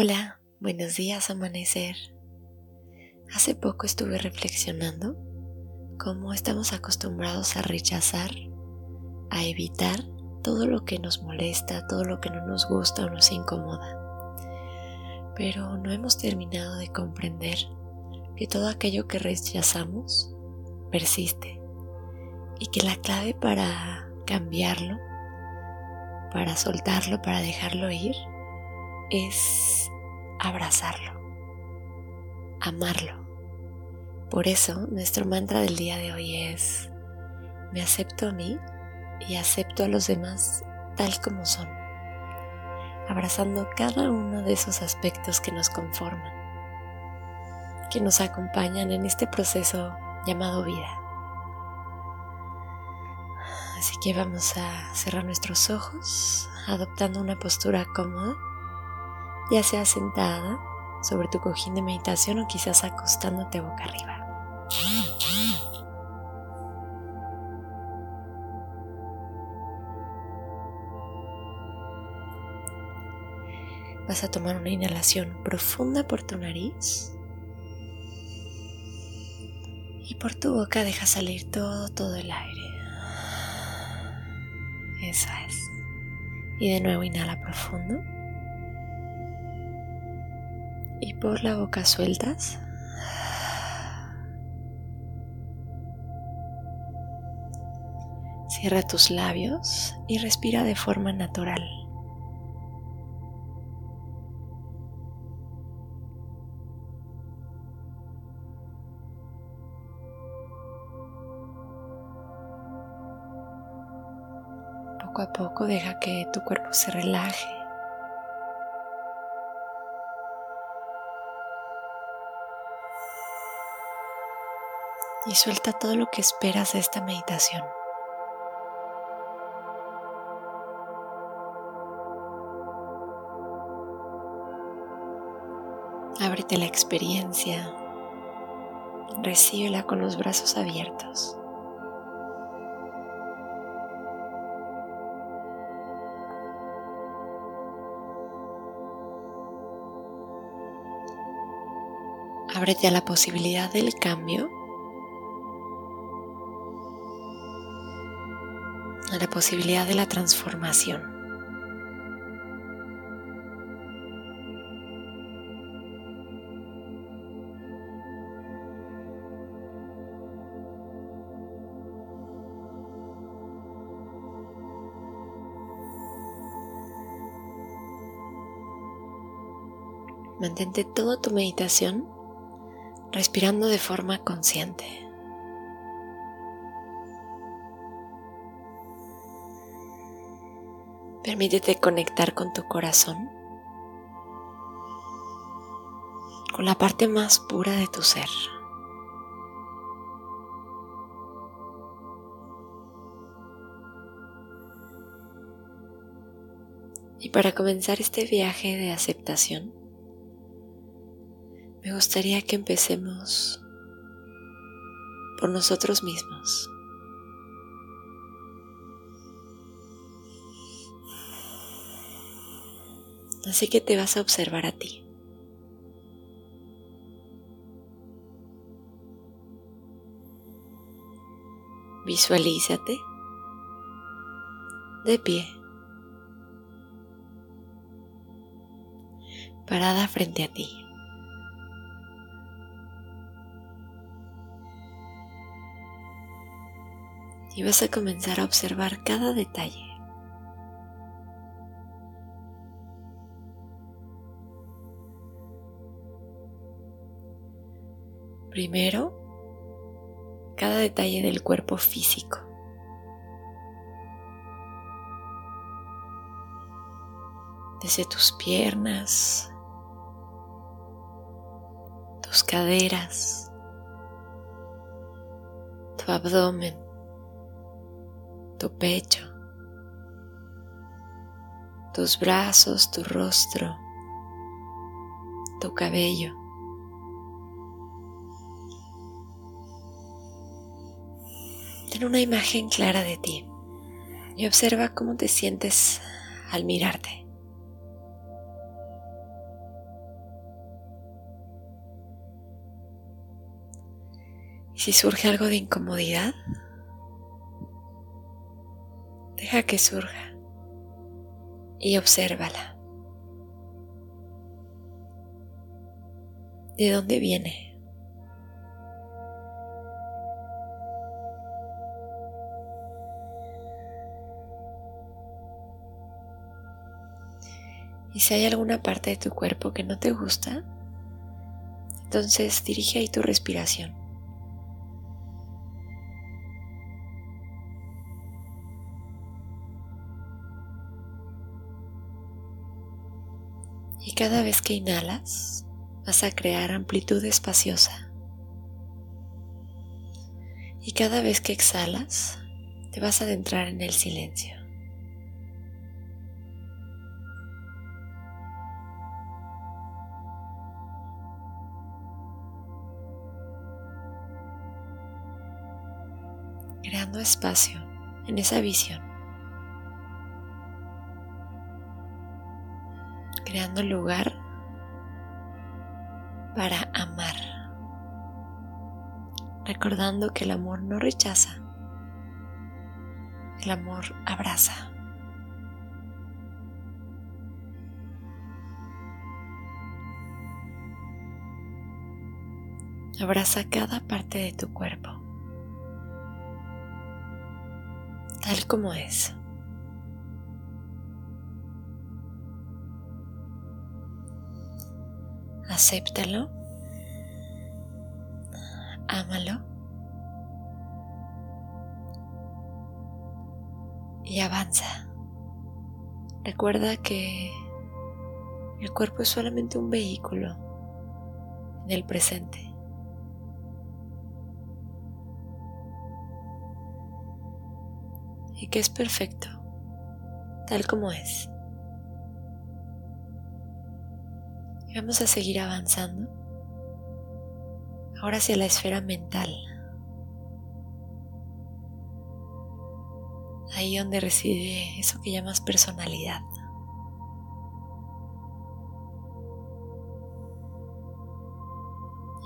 Hola, buenos días amanecer. Hace poco estuve reflexionando cómo estamos acostumbrados a rechazar, a evitar todo lo que nos molesta, todo lo que no nos gusta o nos incomoda. Pero no hemos terminado de comprender que todo aquello que rechazamos persiste y que la clave para cambiarlo, para soltarlo, para dejarlo ir, es abrazarlo, amarlo. Por eso nuestro mantra del día de hoy es, me acepto a mí y acepto a los demás tal como son, abrazando cada uno de esos aspectos que nos conforman, que nos acompañan en este proceso llamado vida. Así que vamos a cerrar nuestros ojos adoptando una postura cómoda ya sea sentada sobre tu cojín de meditación o quizás acostándote boca arriba. Vas a tomar una inhalación profunda por tu nariz y por tu boca deja salir todo, todo el aire. Eso es. Y de nuevo inhala profundo y por la boca sueltas. Cierra tus labios y respira de forma natural. Poco a poco deja que tu cuerpo se relaje y suelta todo lo que esperas de esta meditación. Ábrete la experiencia, recíbela con los brazos abiertos. Ábrete a la posibilidad del cambio la posibilidad de la transformación. Mantente toda tu meditación respirando de forma consciente. Permítete conectar con tu corazón, con la parte más pura de tu ser. Y para comenzar este viaje de aceptación, me gustaría que empecemos por nosotros mismos. Así que te vas a observar a ti. Visualízate de pie, parada frente a ti. Y vas a comenzar a observar cada detalle. Primero, cada detalle del cuerpo físico. desde tus piernas, tus caderas, tu abdomen, tu pecho, tus brazos, tu rostro, tu cabello. Ten una imagen clara de ti y observa cómo te sientes al mirarte. Y si surge algo de incomodidad, deja que surja y obsérvala. ¿De dónde viene? Y si hay alguna parte de tu cuerpo que no te gusta, entonces dirige ahí tu respiración. Y cada vez que inhalas, vas a crear amplitud espaciosa. Y cada vez que exhalas, te vas a adentrar en el silencio. Espacio en esa visión, creando lugar para amar, recordando que el amor no rechaza, el amor abraza. Abraza cada parte de tu cuerpo. Tal como es. Acéptalo, ámalo y avanza. Recuerda que el cuerpo es solamente un vehículo en el presente. Es perfecto, tal como es. Y vamos a seguir avanzando, ahora hacia la esfera mental, ahí donde reside eso que llamas personalidad.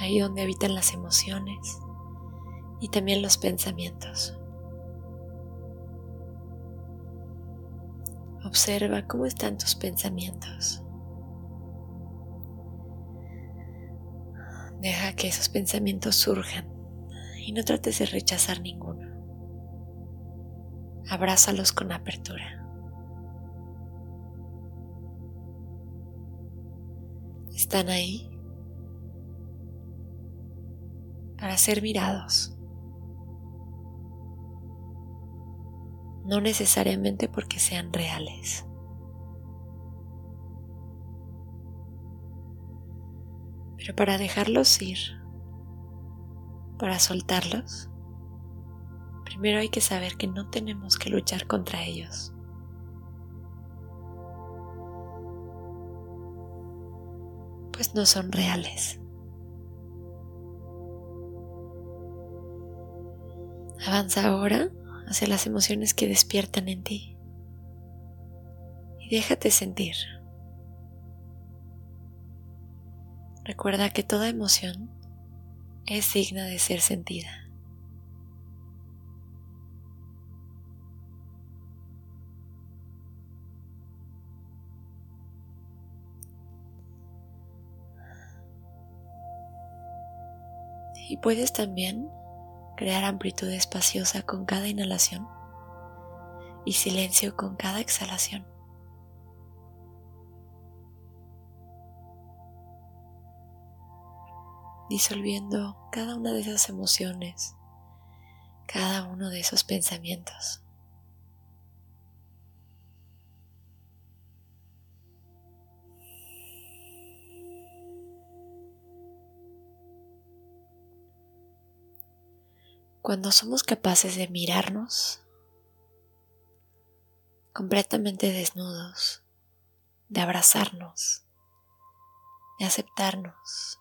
Ahí donde habitan las emociones y también los pensamientos. Observa cómo están tus pensamientos. Deja que esos pensamientos surjan y no trates de rechazar ninguno. Abrázalos con apertura. Están ahí para ser mirados. No necesariamente porque sean reales. Pero para dejarlos ir, para soltarlos, primero hay que saber que no tenemos que luchar contra ellos. Pues no son reales. Avanza ahora hacia las emociones que despiertan en ti. Y déjate sentir. Recuerda que toda emoción es digna de ser sentida. Y puedes también crear amplitud espaciosa con cada inhalación y silencio con cada exhalación. Disolviendo cada una de esas emociones, cada uno de esos pensamientos. Cuando somos capaces de mirarnos completamente desnudos, de abrazarnos, de aceptarnos,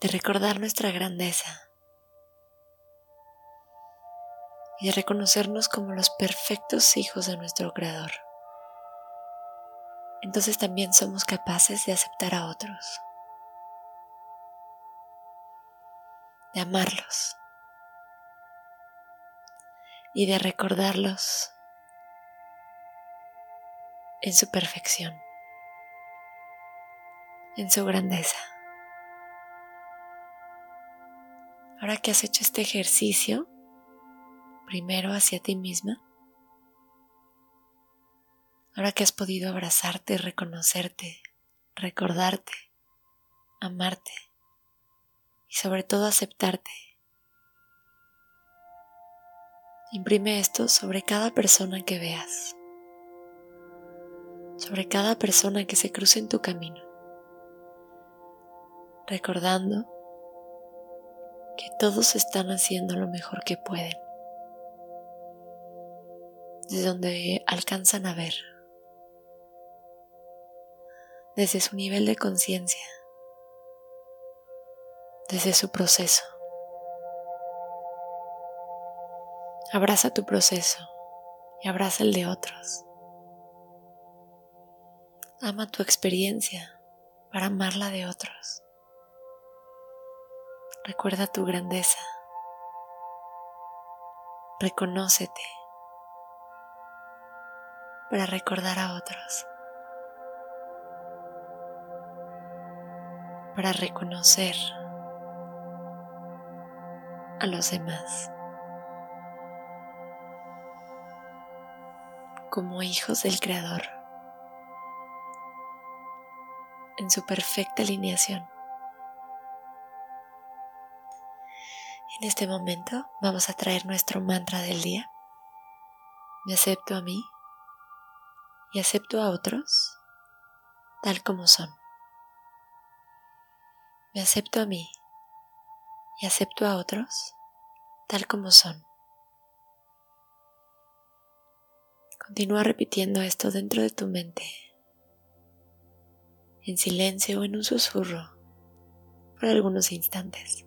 de recordar nuestra grandeza y de reconocernos como los perfectos hijos de nuestro Creador. Entonces también somos capaces de aceptar a otros, de amarlos y de recordarlos en su perfección, en su grandeza. Ahora que has hecho este ejercicio, primero hacia ti misma, ahora que has podido abrazarte, reconocerte, recordarte, amarte y sobre todo aceptarte, imprime esto sobre cada persona que veas, sobre cada persona que se cruce en tu camino, recordando que todos están haciendo lo mejor que pueden, desde donde alcanzan a ver, desde su nivel de conciencia, desde su proceso. Abraza tu proceso y abraza el de otros. Ama tu experiencia para amarla de otros. Recuerda tu grandeza. Reconócete para recordar a otros. Para reconocer a los demás. Como hijos del Creador. En su perfecta alineación. En este momento vamos a traer nuestro mantra del día. Me acepto a mí y acepto a otros tal como son. Me acepto a mí y acepto a otros tal como son. Continúa repitiendo esto dentro de tu mente, en silencio o en un susurro, por algunos instantes.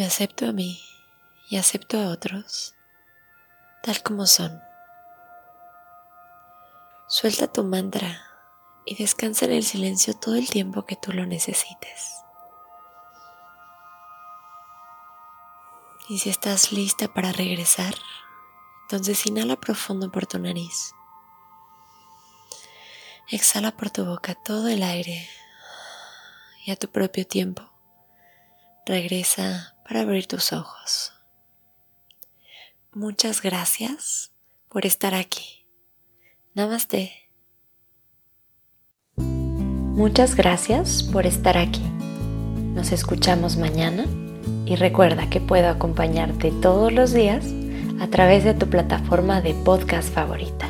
Me acepto a mí y acepto a otros tal como son. Suelta tu mantra y descansa en el silencio todo el tiempo que tú lo necesites. Y si estás lista para regresar, entonces inhala profundo por tu nariz. Exhala por tu boca todo el aire y a tu propio tiempo regresa para abrir tus ojos. Muchas gracias por estar aquí. Namaste. Muchas gracias por estar aquí. Nos escuchamos mañana y recuerda que puedo acompañarte todos los días a través de tu plataforma de podcast favorita.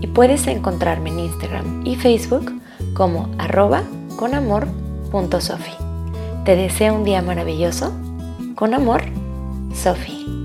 Y puedes encontrarme en Instagram y Facebook como arroba conamor.sofi. Te deseo un día maravilloso. Con amor, Sofi.